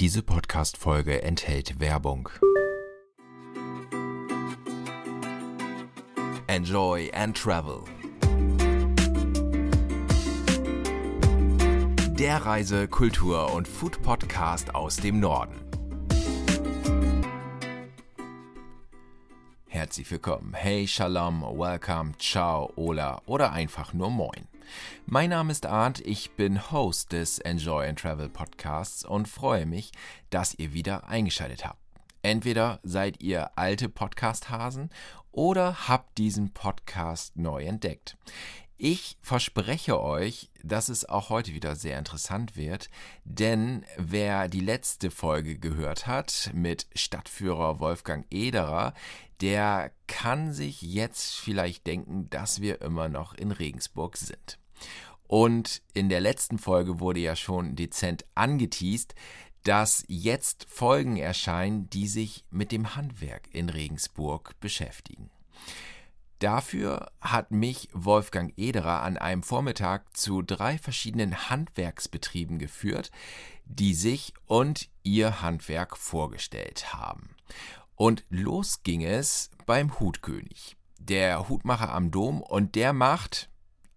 Diese Podcast-Folge enthält Werbung. Enjoy and Travel. Der Reise-, Kultur- und Food-Podcast aus dem Norden. Herzlich willkommen. Hey, Shalom, Welcome, Ciao, Ola oder einfach nur Moin. Mein Name ist Arndt, ich bin Host des Enjoy and Travel Podcasts und freue mich, dass ihr wieder eingeschaltet habt. Entweder seid ihr alte Podcast-Hasen oder habt diesen Podcast neu entdeckt. Ich verspreche euch, dass es auch heute wieder sehr interessant wird, denn wer die letzte Folge gehört hat mit Stadtführer Wolfgang Ederer, der kann sich jetzt vielleicht denken, dass wir immer noch in Regensburg sind. Und in der letzten Folge wurde ja schon dezent angeteased, dass jetzt Folgen erscheinen, die sich mit dem Handwerk in Regensburg beschäftigen. Dafür hat mich Wolfgang Ederer an einem Vormittag zu drei verschiedenen Handwerksbetrieben geführt, die sich und ihr Handwerk vorgestellt haben. Und los ging es beim Hutkönig, der Hutmacher am Dom, und der macht,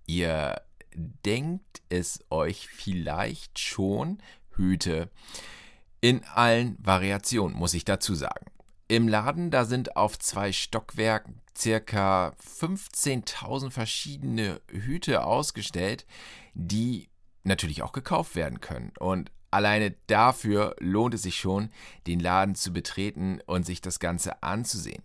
ihr denkt es euch vielleicht schon, Hüte in allen Variationen, muss ich dazu sagen. Im Laden, da sind auf zwei Stockwerken circa 15.000 verschiedene Hüte ausgestellt, die natürlich auch gekauft werden können. Und Alleine dafür lohnt es sich schon, den Laden zu betreten und sich das Ganze anzusehen.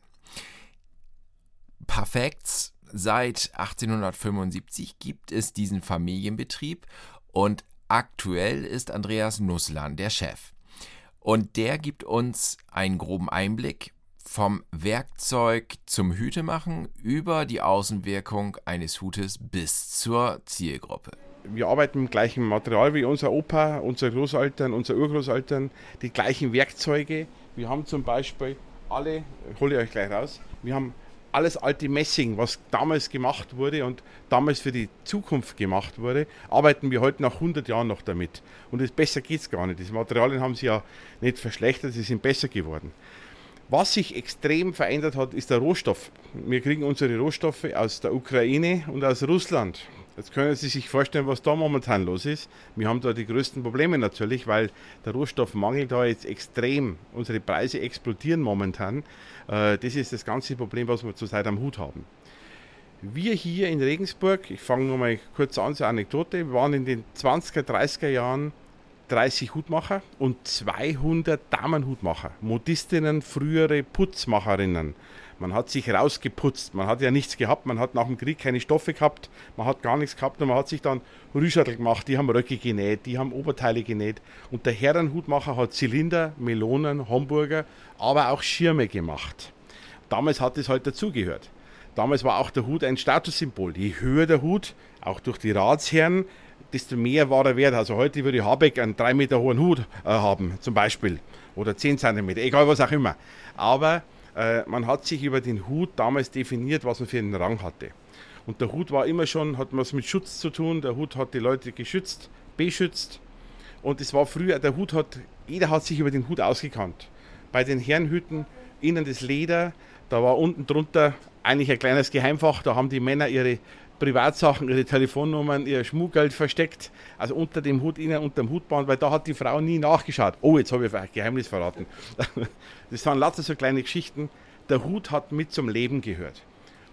Perfekt, seit 1875 gibt es diesen Familienbetrieb und aktuell ist Andreas Nusslan der Chef. Und der gibt uns einen groben Einblick vom Werkzeug zum Hütemachen über die Außenwirkung eines Hutes bis zur Zielgruppe wir arbeiten mit dem gleichen Material wie unser Opa, unsere Großeltern, unsere Urgroßeltern, die gleichen Werkzeuge. Wir haben zum Beispiel alle, hole ich euch gleich raus, wir haben alles alte Messing, was damals gemacht wurde und damals für die Zukunft gemacht wurde, arbeiten wir heute nach 100 Jahren noch damit. Und das besser geht es gar nicht. Die Materialien haben sich ja nicht verschlechtert, sie sind besser geworden. Was sich extrem verändert hat, ist der Rohstoff. Wir kriegen unsere Rohstoffe aus der Ukraine und aus Russland. Jetzt können Sie sich vorstellen, was da momentan los ist. Wir haben da die größten Probleme natürlich, weil der Rohstoffmangel da jetzt extrem, unsere Preise explodieren momentan. Äh, das ist das ganze Problem, was wir zurzeit am Hut haben. Wir hier in Regensburg, ich fange nur mal kurz an zur Anekdote, wir waren in den 20er, 30er Jahren 30 Hutmacher und 200 Damenhutmacher, Modistinnen, frühere Putzmacherinnen. Man hat sich rausgeputzt. Man hat ja nichts gehabt. Man hat nach dem Krieg keine Stoffe gehabt. Man hat gar nichts gehabt und man hat sich dann Rüschattel gemacht. Die haben Röcke genäht, die haben Oberteile genäht. Und der Herrenhutmacher hat Zylinder, Melonen, Hamburger, aber auch Schirme gemacht. Damals hat es halt dazugehört. Damals war auch der Hut ein Statussymbol. Je höher der Hut, auch durch die Ratsherren, desto mehr war er wert. Also heute würde Habeck einen drei Meter hohen Hut äh, haben, zum Beispiel. Oder 10 Zentimeter, egal was auch immer. Aber äh, man hat sich über den Hut damals definiert, was man für einen Rang hatte. Und der Hut war immer schon, hat was mit Schutz zu tun. Der Hut hat die Leute geschützt, beschützt. Und es war früher, der Hut hat, jeder hat sich über den Hut ausgekannt. Bei den Herrenhüten, innen das Leder, da war unten drunter eigentlich ein kleines Geheimfach, da haben die Männer ihre Privatsachen, ihre Telefonnummern, ihr Schmuggeld versteckt, also unter dem Hut, innen unter dem Hutband, weil da hat die Frau nie nachgeschaut. Oh, jetzt habe ich ein Geheimnis verraten. Das waren lauter so kleine Geschichten. Der Hut hat mit zum Leben gehört.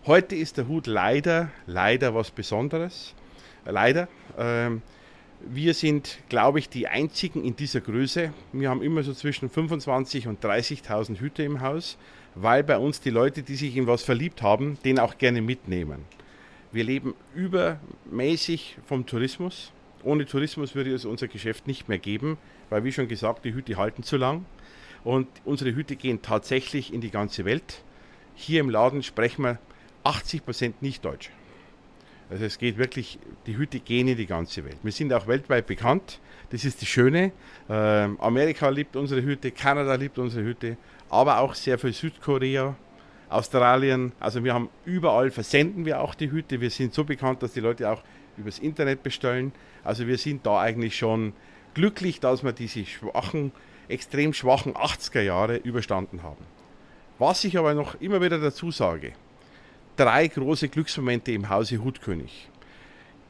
Heute ist der Hut leider, leider was Besonderes. Leider. Ähm, wir sind, glaube ich, die einzigen in dieser Größe. Wir haben immer so zwischen 25.000 und 30.000 Hüte im Haus, weil bei uns die Leute, die sich in was verliebt haben, den auch gerne mitnehmen. Wir leben übermäßig vom Tourismus. Ohne Tourismus würde es unser Geschäft nicht mehr geben, weil wie schon gesagt, die Hüte halten zu lang. Und unsere Hüte gehen tatsächlich in die ganze Welt. Hier im Laden sprechen wir 80 Prozent nicht Deutsch. Also es geht wirklich, die Hüte gehen in die ganze Welt. Wir sind auch weltweit bekannt. Das ist das Schöne. Ähm, Amerika liebt unsere Hüte, Kanada liebt unsere Hüte, aber auch sehr viel Südkorea, Australien. Also wir haben überall, versenden wir auch die Hüte. Wir sind so bekannt, dass die Leute auch übers Internet bestellen. Also wir sind da eigentlich schon glücklich, dass wir diese schwachen, extrem schwachen 80er Jahre überstanden haben. Was ich aber noch immer wieder dazu sage, drei große Glücksmomente im Hause Hutkönig.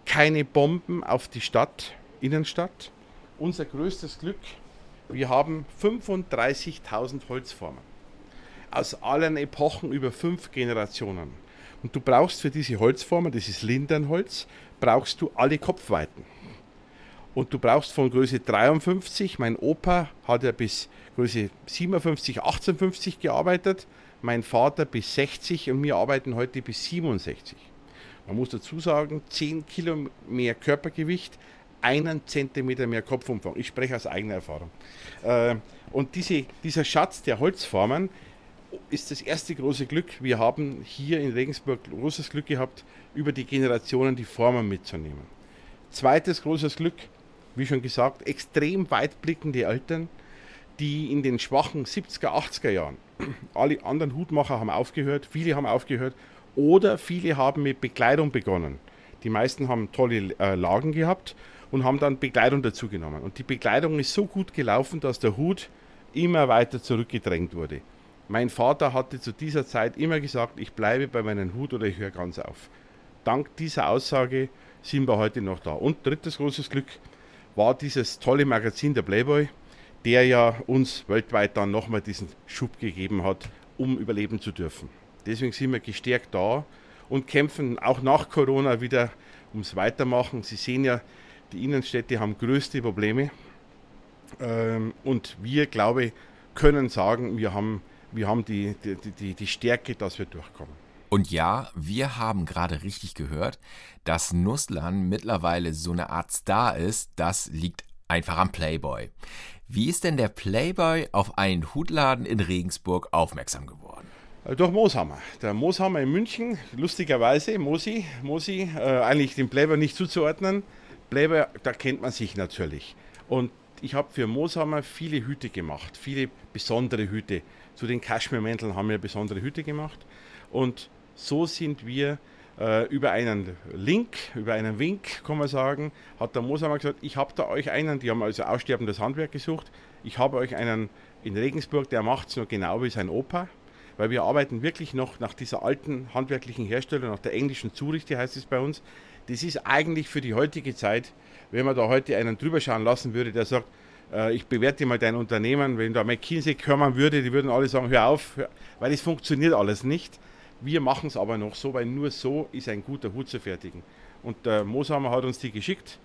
Keine Bomben auf die Stadt, Innenstadt. Unser größtes Glück, wir haben 35.000 Holzformen. Aus allen Epochen über fünf Generationen. Und du brauchst für diese Holzformen, das ist Lindernholz, brauchst du alle Kopfweiten. Und du brauchst von Größe 53, mein Opa hat ja bis Größe 57, 1850 gearbeitet, mein Vater bis 60 und wir arbeiten heute bis 67. Man muss dazu sagen, 10 Kilo mehr Körpergewicht, einen Zentimeter mehr Kopfumfang. Ich spreche aus eigener Erfahrung. Äh, und diese, dieser Schatz der Holzformen ist das erste große Glück. Wir haben hier in Regensburg großes Glück gehabt, über die Generationen die Formen mitzunehmen. Zweites großes Glück, wie schon gesagt, extrem weitblickende Eltern, die in den schwachen 70er, 80er Jahren, alle anderen Hutmacher haben aufgehört, viele haben aufgehört oder viele haben mit Bekleidung begonnen. Die meisten haben tolle äh, Lagen gehabt und haben dann Bekleidung dazu genommen. Und die Bekleidung ist so gut gelaufen, dass der Hut immer weiter zurückgedrängt wurde. Mein Vater hatte zu dieser Zeit immer gesagt, ich bleibe bei meinem Hut oder ich höre ganz auf. Dank dieser Aussage sind wir heute noch da. Und drittes großes Glück war dieses tolle Magazin der Playboy, der ja uns weltweit dann nochmal diesen Schub gegeben hat, um überleben zu dürfen. Deswegen sind wir gestärkt da und kämpfen auch nach Corona wieder ums Weitermachen. Sie sehen ja, die Innenstädte haben größte Probleme. Ähm, und wir, glaube ich, können sagen, wir haben, wir haben die, die, die, die Stärke, dass wir durchkommen. Und ja, wir haben gerade richtig gehört, dass Nusslan mittlerweile so eine Art Star ist. Das liegt einfach am Playboy. Wie ist denn der Playboy auf einen Hutladen in Regensburg aufmerksam geworden? Äh, durch Mooshammer. Der Mooshammer in München, lustigerweise, Mosi, Mosi, äh, eigentlich dem Playboy nicht zuzuordnen. Playboy, da kennt man sich natürlich. Und ich habe für Mooshammer viele Hüte gemacht, viele besondere Hüte. Zu den Kaschmirmänteln haben wir besondere Hüte gemacht. Und so sind wir äh, über einen Link, über einen Wink, kann man sagen, hat der Mooshammer gesagt, ich habe da euch einen, die haben also aussterbendes Handwerk gesucht, ich habe euch einen in Regensburg, der macht es nur genau wie sein Opa, weil wir arbeiten wirklich noch nach dieser alten handwerklichen Herstellung, nach der englischen Zurichte heißt es bei uns. Das ist eigentlich für die heutige Zeit, wenn man da heute einen drüber schauen lassen würde, der sagt, ich bewerte mal dein Unternehmen, wenn da McKinsey hören würde, die würden alle sagen, hör auf, weil es funktioniert alles nicht. Wir machen es aber noch so, weil nur so ist ein guter Hut zu fertigen. Und der Mooshammer hat uns die geschickt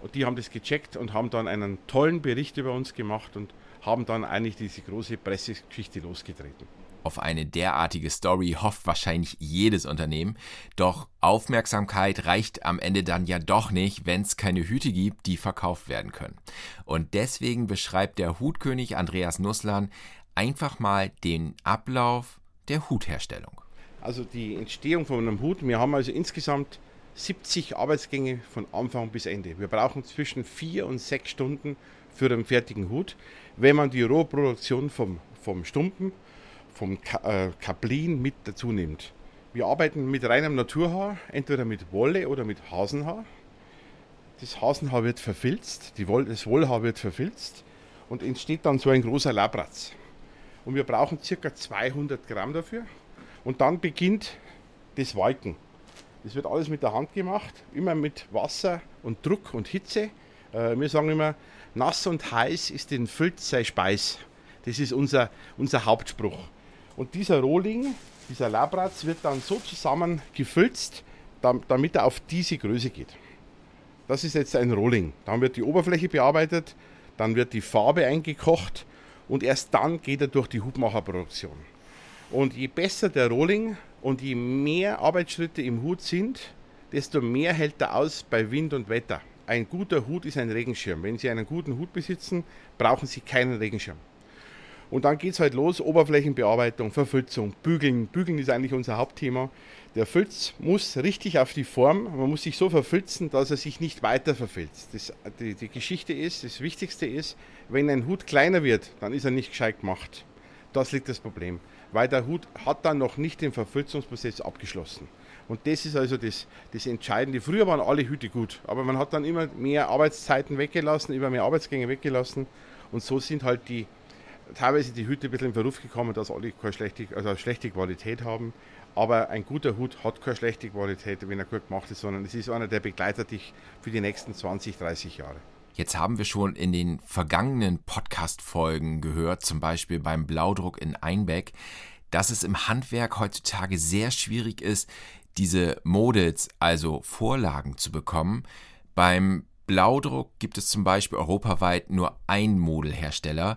und die haben das gecheckt und haben dann einen tollen Bericht über uns gemacht und haben dann eigentlich diese große Pressegeschichte losgetreten. Auf eine derartige Story hofft wahrscheinlich jedes Unternehmen, doch Aufmerksamkeit reicht am Ende dann ja doch nicht, wenn es keine Hüte gibt, die verkauft werden können. Und deswegen beschreibt der Hutkönig Andreas Nusslan einfach mal den Ablauf der Hutherstellung. Also die Entstehung von einem Hut, wir haben also insgesamt 70 Arbeitsgänge von Anfang bis Ende. Wir brauchen zwischen vier und sechs Stunden für einen fertigen Hut. Wenn man die Rohproduktion vom, vom Stumpen vom äh, Kaplin mit dazu nimmt. Wir arbeiten mit reinem Naturhaar, entweder mit Wolle oder mit Hasenhaar. Das Hasenhaar wird verfilzt, die Wolle, das Wollhaar wird verfilzt und entsteht dann so ein großer Labratz. Und wir brauchen ca. 200 Gramm dafür. Und dann beginnt das Walken. Das wird alles mit der Hand gemacht, immer mit Wasser und Druck und Hitze. Äh, wir sagen immer, nass und heiß ist den Filz sei Speis. Das ist unser, unser Hauptspruch. Und dieser Rohling, dieser Labratz wird dann so zusammengefülzt, damit er auf diese Größe geht. Das ist jetzt ein Rohling. Dann wird die Oberfläche bearbeitet, dann wird die Farbe eingekocht und erst dann geht er durch die Hutmacherproduktion. Und je besser der Rohling und je mehr Arbeitsschritte im Hut sind, desto mehr hält er aus bei Wind und Wetter. Ein guter Hut ist ein Regenschirm. Wenn Sie einen guten Hut besitzen, brauchen Sie keinen Regenschirm. Und dann geht es halt los, Oberflächenbearbeitung, Verfilzung, Bügeln. Bügeln ist eigentlich unser Hauptthema. Der Filz muss richtig auf die Form, man muss sich so verfilzen, dass er sich nicht weiter verfilzt. Das, die, die Geschichte ist, das Wichtigste ist, wenn ein Hut kleiner wird, dann ist er nicht gescheit gemacht. Das liegt das Problem, weil der Hut hat dann noch nicht den Verfilzungsprozess abgeschlossen. Und das ist also das, das Entscheidende. Früher waren alle Hüte gut, aber man hat dann immer mehr Arbeitszeiten weggelassen, immer mehr Arbeitsgänge weggelassen. Und so sind halt die, teilweise die Hüte ein bisschen in Verruf gekommen, dass alle keine schlechte, also schlechte Qualität haben. Aber ein guter Hut hat keine schlechte Qualität, wenn er gut gemacht ist, sondern es ist einer, der begleitet dich für die nächsten 20, 30 Jahre. Jetzt haben wir schon in den vergangenen Podcast-Folgen gehört, zum Beispiel beim Blaudruck in Einbeck, dass es im Handwerk heutzutage sehr schwierig ist, diese Models, also Vorlagen zu bekommen. Beim Blaudruck gibt es zum Beispiel europaweit nur einen Modelhersteller.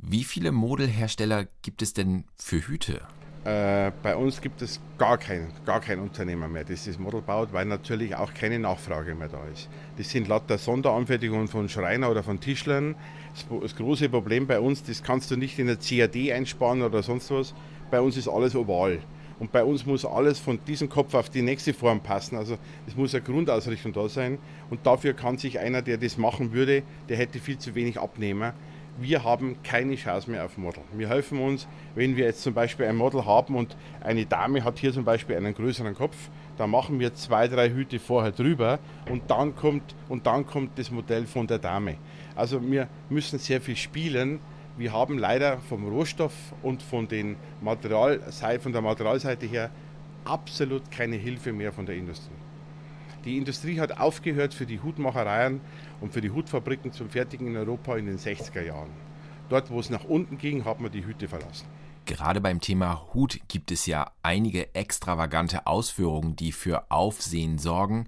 Wie viele Modelhersteller gibt es denn für Hüte? Äh, bei uns gibt es gar keinen, gar kein Unternehmer mehr, das das Model baut, weil natürlich auch keine Nachfrage mehr da ist. Das sind lauter Sonderanfertigungen von Schreiner oder von Tischlern. Das, das, große Problem bei uns, das kannst du nicht in der CAD einsparen oder sonst was. Bei uns ist alles oval. Und bei uns muss alles von diesem Kopf auf die nächste Form passen. Also es muss eine Grundausrichtung da sein. Und dafür kann sich einer, der das machen würde, der hätte viel zu wenig Abnehmer. Wir haben keine Chance mehr auf Model. Wir helfen uns, wenn wir jetzt zum Beispiel ein Model haben und eine Dame hat hier zum Beispiel einen größeren Kopf, dann machen wir zwei, drei Hüte vorher drüber und dann kommt, und dann kommt das Modell von der Dame. Also wir müssen sehr viel spielen, wir haben leider vom Rohstoff und von, den Material, von der Materialseite her absolut keine Hilfe mehr von der Industrie. Die Industrie hat aufgehört für die Hutmachereien und für die Hutfabriken zum Fertigen in Europa in den 60er Jahren. Dort, wo es nach unten ging, hat man die Hüte verlassen. Gerade beim Thema Hut gibt es ja einige extravagante Ausführungen, die für Aufsehen sorgen.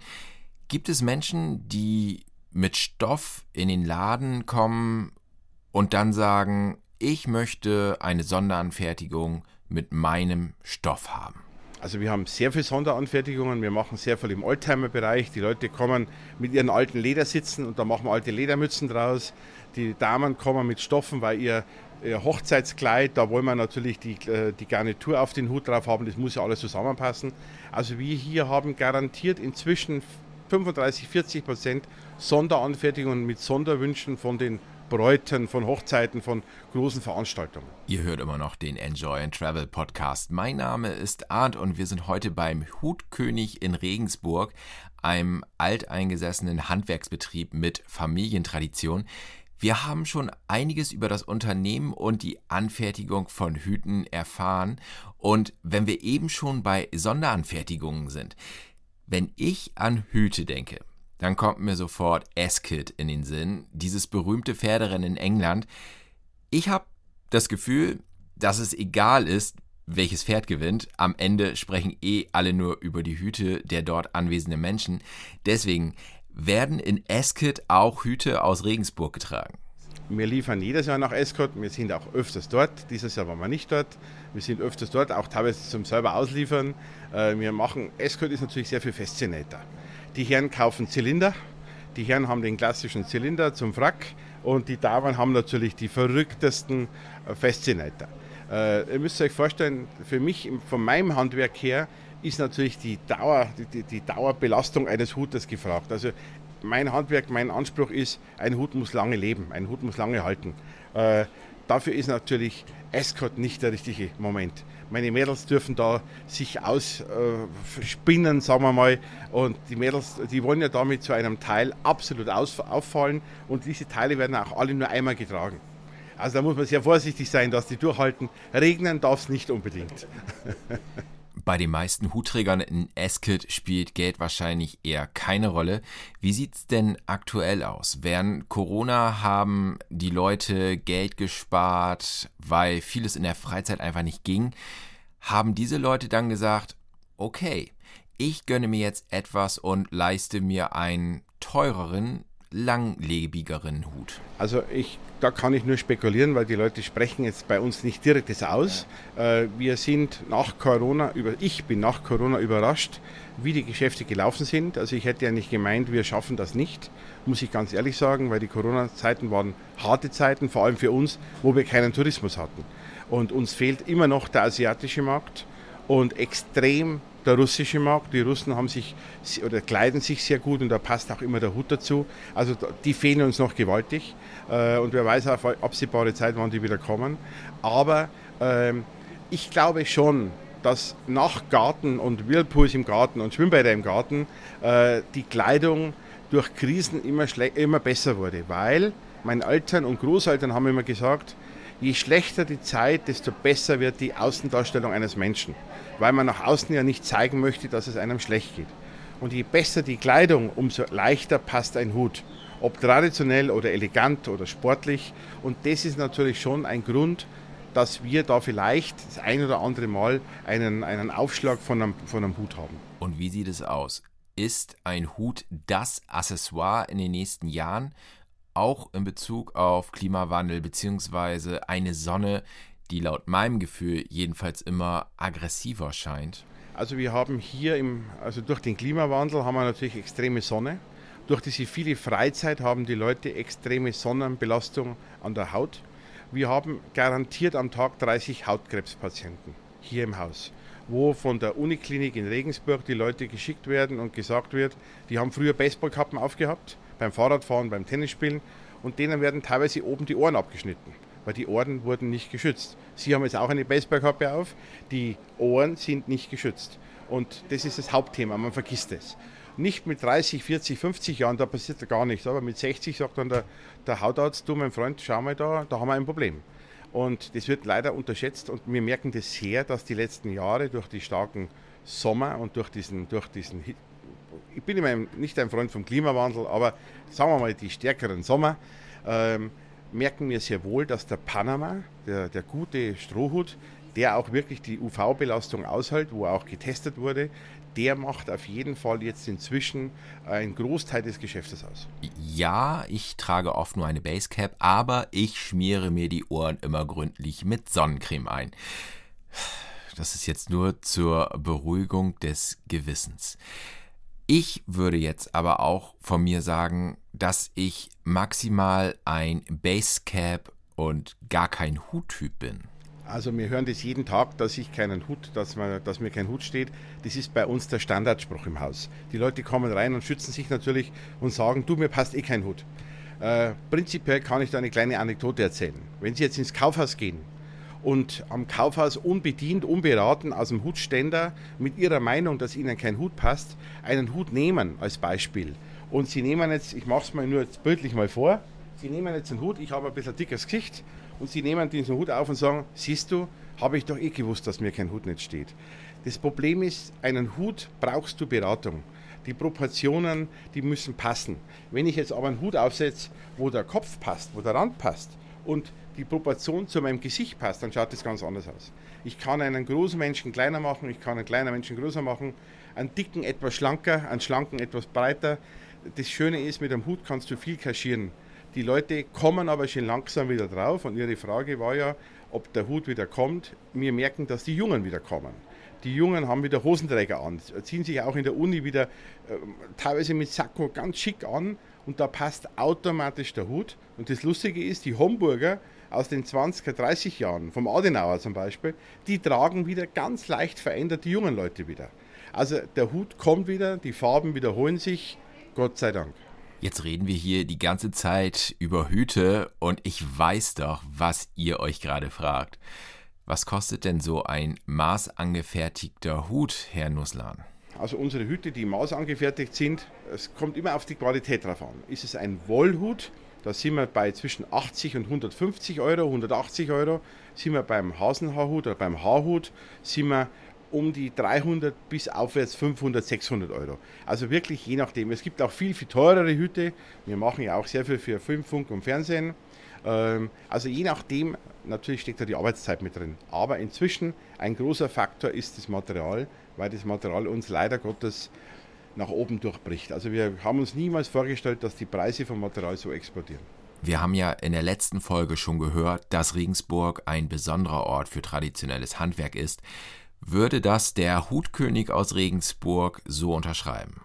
Gibt es Menschen, die mit Stoff in den Laden kommen und dann sagen, ich möchte eine Sonderanfertigung mit meinem Stoff haben. Also wir haben sehr viele Sonderanfertigungen, wir machen sehr viel im Oldtimer-Bereich. Die Leute kommen mit ihren alten Ledersitzen und da machen wir alte Ledermützen draus. Die Damen kommen mit Stoffen, weil ihr, ihr Hochzeitskleid, da wollen wir natürlich die, äh, die Garnitur auf den Hut drauf haben, das muss ja alles zusammenpassen. Also wir hier haben garantiert inzwischen 35, 40 Prozent Sonderanfertigungen mit Sonderwünschen von den Bräuten, von Hochzeiten, von großen Veranstaltungen. Ihr hört immer noch den Enjoy and Travel Podcast. Mein Name ist Arndt und wir sind heute beim Hutkönig in Regensburg, einem alteingesessenen Handwerksbetrieb mit Familientradition. Wir haben schon einiges über das Unternehmen und die Anfertigung von Hüten erfahren. Und wenn wir eben schon bei Sonderanfertigungen sind, wenn ich an Hüte denke, dann kommt mir sofort Eskid in den Sinn, dieses berühmte Pferderennen in England. Ich habe das Gefühl, dass es egal ist, welches Pferd gewinnt. Am Ende sprechen eh alle nur über die Hüte der dort anwesenden Menschen. Deswegen werden in Eskid auch Hüte aus Regensburg getragen. Wir liefern jedes Jahr nach Escort. Wir sind auch öfters dort. Dieses Jahr waren wir nicht dort. Wir sind öfters dort, auch teilweise zum selber ausliefern. Äh, wir machen, Escort ist natürlich sehr viel Fascinator. Die Herren kaufen Zylinder. Die Herren haben den klassischen Zylinder zum Frack und die Damen haben natürlich die verrücktesten äh, Fascinator. Äh, ihr müsst euch vorstellen, für mich, von meinem Handwerk her, ist natürlich die, Dauer, die, die Dauerbelastung eines Hutes gefragt. Also mein Handwerk, mein Anspruch ist, ein Hut muss lange leben, ein Hut muss lange halten. Äh, dafür ist natürlich Escort nicht der richtige Moment meine Mädels dürfen da sich ausspinnen, äh, sagen wir mal. Und die Mädels, die wollen ja damit zu einem Teil absolut aus, auffallen. Und diese Teile werden auch alle nur einmal getragen. Also da muss man sehr vorsichtig sein, dass die durchhalten. Regnen darf es nicht unbedingt. Bei den meisten Hutträgern in Eskid spielt Geld wahrscheinlich eher keine Rolle. Wie sieht es denn aktuell aus? Während Corona haben die Leute Geld gespart, weil vieles in der Freizeit einfach nicht ging. Haben diese Leute dann gesagt, okay, ich gönne mir jetzt etwas und leiste mir einen teureren, langlebigeren Hut? Also ich, da kann ich nur spekulieren, weil die Leute sprechen jetzt bei uns nicht direkt das aus. Ja. Äh, wir sind nach Corona, über, ich bin nach Corona überrascht, wie die Geschäfte gelaufen sind. Also ich hätte ja nicht gemeint, wir schaffen das nicht, muss ich ganz ehrlich sagen, weil die Corona-Zeiten waren harte Zeiten, vor allem für uns, wo wir keinen Tourismus hatten. Und uns fehlt immer noch der asiatische Markt und extrem der russische Markt. Die Russen haben sich oder kleiden sich sehr gut und da passt auch immer der Hut dazu. Also die fehlen uns noch gewaltig äh, und wer weiß auf absehbare Zeit, wann die wieder kommen. Aber ähm, ich glaube schon, dass nach Garten und Whirlpools im Garten und Schwimmbäder im Garten äh, die Kleidung durch Krisen immer, immer besser wurde, weil meine Eltern und Großeltern haben immer gesagt, je schlechter die Zeit, desto besser wird die Außendarstellung eines Menschen, weil man nach außen ja nicht zeigen möchte, dass es einem schlecht geht. Und je besser die Kleidung, umso leichter passt ein Hut, ob traditionell oder elegant oder sportlich. Und das ist natürlich schon ein Grund, dass wir da vielleicht das ein oder andere Mal einen, einen Aufschlag von einem, von einem Hut haben. Und wie sieht es aus? Ist ein Hut das Accessoire in den nächsten Jahren, auch in Bezug auf Klimawandel bzw. eine Sonne, die laut meinem Gefühl jedenfalls immer aggressiver scheint? Also wir haben hier im, also durch den Klimawandel haben wir natürlich extreme Sonne. Durch diese viele Freizeit haben die Leute extreme Sonnenbelastung an der Haut. Wir haben garantiert am Tag 30 Hautkrebspatienten hier im Haus, wo von der Uniklinik in Regensburg die Leute geschickt werden und gesagt wird, die haben früher Baseballkappen aufgehabt, beim Fahrradfahren, beim Tennisspielen und denen werden teilweise oben die Ohren abgeschnitten, weil die Ohren wurden nicht geschützt. Sie haben jetzt auch eine Baseballkappe auf, die Ohren sind nicht geschützt. Und das ist das Hauptthema, man vergisst es. Nicht mit 30, 40, 50 Jahren, da passiert gar nichts, aber mit 60 sagt dann der, der Hautarzt, du mein Freund, schau mal da, da haben wir ein Problem. Und das wird leider unterschätzt und wir merken das sehr, dass die letzten Jahre durch die starken Sommer und durch diesen, durch diesen ich bin immer nicht ein Freund vom Klimawandel, aber sagen wir mal die stärkeren Sommer, ähm, merken wir sehr wohl, dass der Panama, der, der gute Strohhut, der auch wirklich die UV-Belastung aushält, wo auch getestet wurde, der macht auf jeden Fall jetzt inzwischen einen Großteil des Geschäftes aus. Ja, ich trage oft nur eine Basecap, aber ich schmiere mir die Ohren immer gründlich mit Sonnencreme ein. Das ist jetzt nur zur Beruhigung des Gewissens. Ich würde jetzt aber auch von mir sagen, dass ich maximal ein Basecap und gar kein Huttyp bin. Also wir hören das jeden Tag, dass ich keinen Hut, dass, man, dass mir kein Hut steht. Das ist bei uns der Standardspruch im Haus. Die Leute kommen rein und schützen sich natürlich und sagen, du, mir passt eh kein Hut. Äh, prinzipiell kann ich da eine kleine Anekdote erzählen. Wenn Sie jetzt ins Kaufhaus gehen und am Kaufhaus unbedient, unberaten aus dem Hutständer mit ihrer Meinung, dass ihnen kein Hut passt, einen Hut nehmen als Beispiel. Und sie nehmen jetzt, ich mache es mal nur jetzt bildlich mal vor, sie nehmen jetzt einen Hut, ich habe ein bisschen dickes Gesicht und sie nehmen diesen Hut auf und sagen, siehst du, habe ich doch eh gewusst, dass mir kein Hut nicht steht. Das Problem ist, einen Hut brauchst du Beratung. Die Proportionen, die müssen passen. Wenn ich jetzt aber einen Hut aufsetze, wo der Kopf passt, wo der Rand passt und die Proportion zu meinem Gesicht passt, dann schaut das ganz anders aus. Ich kann einen großen Menschen kleiner machen, ich kann einen kleinen Menschen größer machen, einen dicken etwas schlanker, einen schlanken etwas breiter. Das Schöne ist, mit einem Hut kannst du viel kaschieren. Die Leute kommen aber schon langsam wieder drauf und Ihre Frage war ja, ob der Hut wieder kommt. Wir merken, dass die Jungen wieder kommen. Die Jungen haben wieder Hosenträger an, ziehen sich auch in der Uni wieder äh, teilweise mit Sakko ganz schick an und da passt automatisch der Hut. Und das Lustige ist, die Homburger aus den 20er, 30 Jahren, vom Adenauer zum Beispiel, die tragen wieder ganz leicht verändert die jungen Leute wieder. Also der Hut kommt wieder, die Farben wiederholen sich, Gott sei Dank. Jetzt reden wir hier die ganze Zeit über Hüte und ich weiß doch, was ihr euch gerade fragt. Was kostet denn so ein maßangefertigter Hut, Herr Nusslan? Also unsere Hüte, die maßangefertigt sind, es kommt immer auf die Qualität drauf an. Ist es ein Wollhut, da sind wir bei zwischen 80 und 150 Euro, 180 Euro. Sind wir beim Hasenhaarhut oder beim Haarhut, sind wir um die 300 bis aufwärts 500, 600 Euro. Also wirklich je nachdem. Es gibt auch viel, viel teurere Hüte. Wir machen ja auch sehr viel für Film, Funk und Fernsehen. Ähm, also je nachdem, natürlich steckt da die Arbeitszeit mit drin. Aber inzwischen ein großer Faktor ist das Material, weil das Material uns leider Gottes nach oben durchbricht. Also wir haben uns niemals vorgestellt, dass die Preise vom Material so explodieren. Wir haben ja in der letzten Folge schon gehört, dass Regensburg ein besonderer Ort für traditionelles Handwerk ist. Würde das der Hutkönig aus Regensburg so unterschreiben?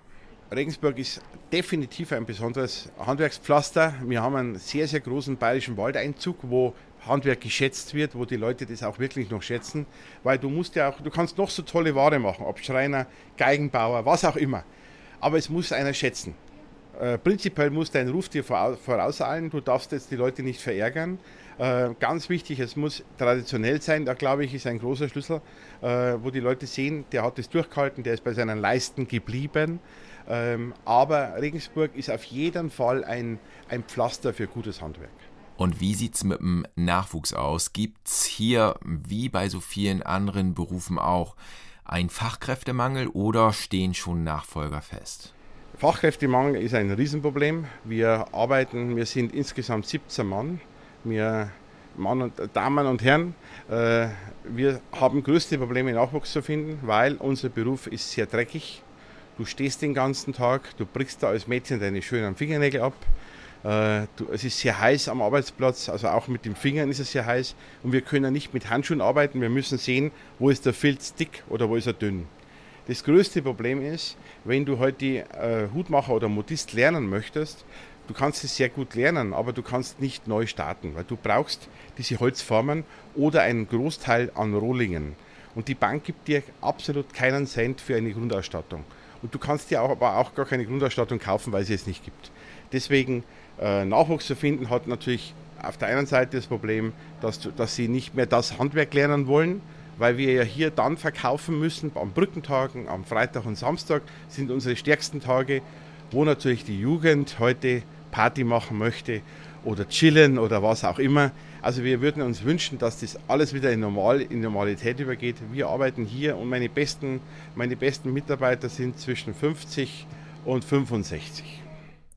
Regensburg ist definitiv ein besonderes Handwerkspflaster. Wir haben einen sehr, sehr großen bayerischen Waldeinzug, wo Handwerk geschätzt wird, wo die Leute das auch wirklich noch schätzen, weil du musst ja auch, du kannst noch so tolle Ware machen, ob Schreiner, Geigenbauer, was auch immer aber es muss einer schätzen. Äh, prinzipiell muss dein Ruf dir vorauseilen, du darfst jetzt die Leute nicht verärgern. Äh, ganz wichtig, es muss traditionell sein, da glaube ich, ist ein großer Schlüssel, äh, wo die Leute sehen, der hat es durchgehalten, der ist bei seinen Leisten geblieben. Ähm, aber Regensburg ist auf jeden Fall ein, ein Pflaster für gutes Handwerk. Und wie sieht es mit dem Nachwuchs aus? Gibt es hier, wie bei so vielen anderen Berufen auch, einen Fachkräftemangel oder stehen schon Nachfolger fest? Fachkräftemangel ist ein Riesenproblem. Wir arbeiten, wir sind insgesamt 17 Mann. Wir Mann und Damen und Herren, äh, wir haben größte Probleme Nachwuchs zu finden, weil unser Beruf ist sehr dreckig. Du stehst den ganzen Tag, du brichst da als Mädchen deine schönen Fingernägel ab. Äh, du, es ist sehr heiß am Arbeitsplatz, also auch mit den Fingern ist es sehr heiß. Und wir können nicht mit Handschuhen arbeiten, wir müssen sehen, wo ist der Filz dick oder wo ist er dünn. Das größte Problem ist, wenn du heute äh, Hutmacher oder Modist lernen möchtest, du kannst es sehr gut lernen, aber du kannst nicht neu starten, weil du brauchst diese Holzformen oder einen Großteil an Rohlingen. Und die Bank gibt dir absolut keinen Cent für eine Grundausstattung. Und du kannst dir auch, aber auch gar keine Grundausstattung kaufen, weil sie es nicht gibt. Deswegen äh, Nachwuchs zu finden, hat natürlich auf der einen Seite das Problem, dass, dass sie nicht mehr das Handwerk lernen wollen, weil wir ja hier dann verkaufen müssen. Am Brückentagen, am Freitag und Samstag sind unsere stärksten Tage, wo natürlich die Jugend heute Party machen möchte oder chillen oder was auch immer. Also wir würden uns wünschen, dass das alles wieder in, Normal, in Normalität übergeht. Wir arbeiten hier und meine besten, meine besten Mitarbeiter sind zwischen 50 und 65.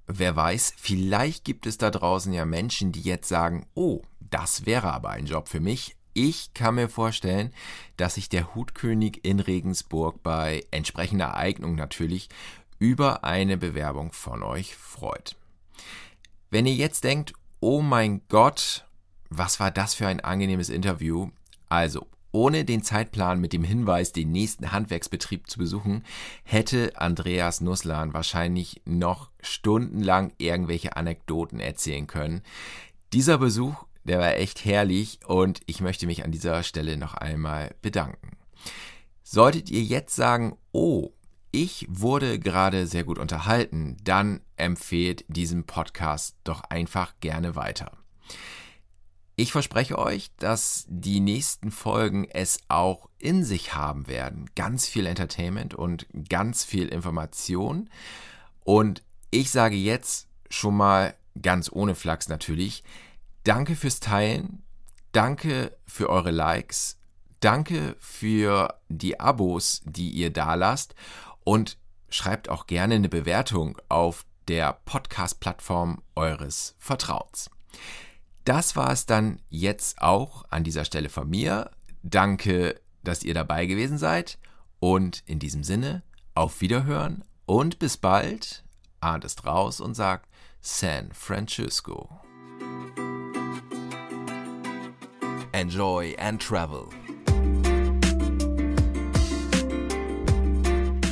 Wer weiß, vielleicht gibt es da draußen ja Menschen, die jetzt sagen, oh, das wäre aber ein Job für mich. Ich kann mir vorstellen, dass sich der Hutkönig in Regensburg bei entsprechender Eignung natürlich über eine Bewerbung von euch freut. Wenn ihr jetzt denkt, oh mein Gott, was war das für ein angenehmes Interview? Also, ohne den Zeitplan mit dem Hinweis, den nächsten Handwerksbetrieb zu besuchen, hätte Andreas Nusslan wahrscheinlich noch stundenlang irgendwelche Anekdoten erzählen können. Dieser Besuch der war echt herrlich und ich möchte mich an dieser Stelle noch einmal bedanken. Solltet ihr jetzt sagen, oh, ich wurde gerade sehr gut unterhalten, dann empfehlt diesen Podcast doch einfach gerne weiter. Ich verspreche euch, dass die nächsten Folgen es auch in sich haben werden. Ganz viel Entertainment und ganz viel Information. Und ich sage jetzt schon mal ganz ohne Flachs natürlich, Danke fürs Teilen. Danke für eure Likes. Danke für die Abos, die ihr da lasst. Und schreibt auch gerne eine Bewertung auf der Podcast-Plattform eures Vertrauens. Das war es dann jetzt auch an dieser Stelle von mir. Danke, dass ihr dabei gewesen seid. Und in diesem Sinne, auf Wiederhören und bis bald. Ahnt ist raus und sagt San Francisco. Enjoy and Travel.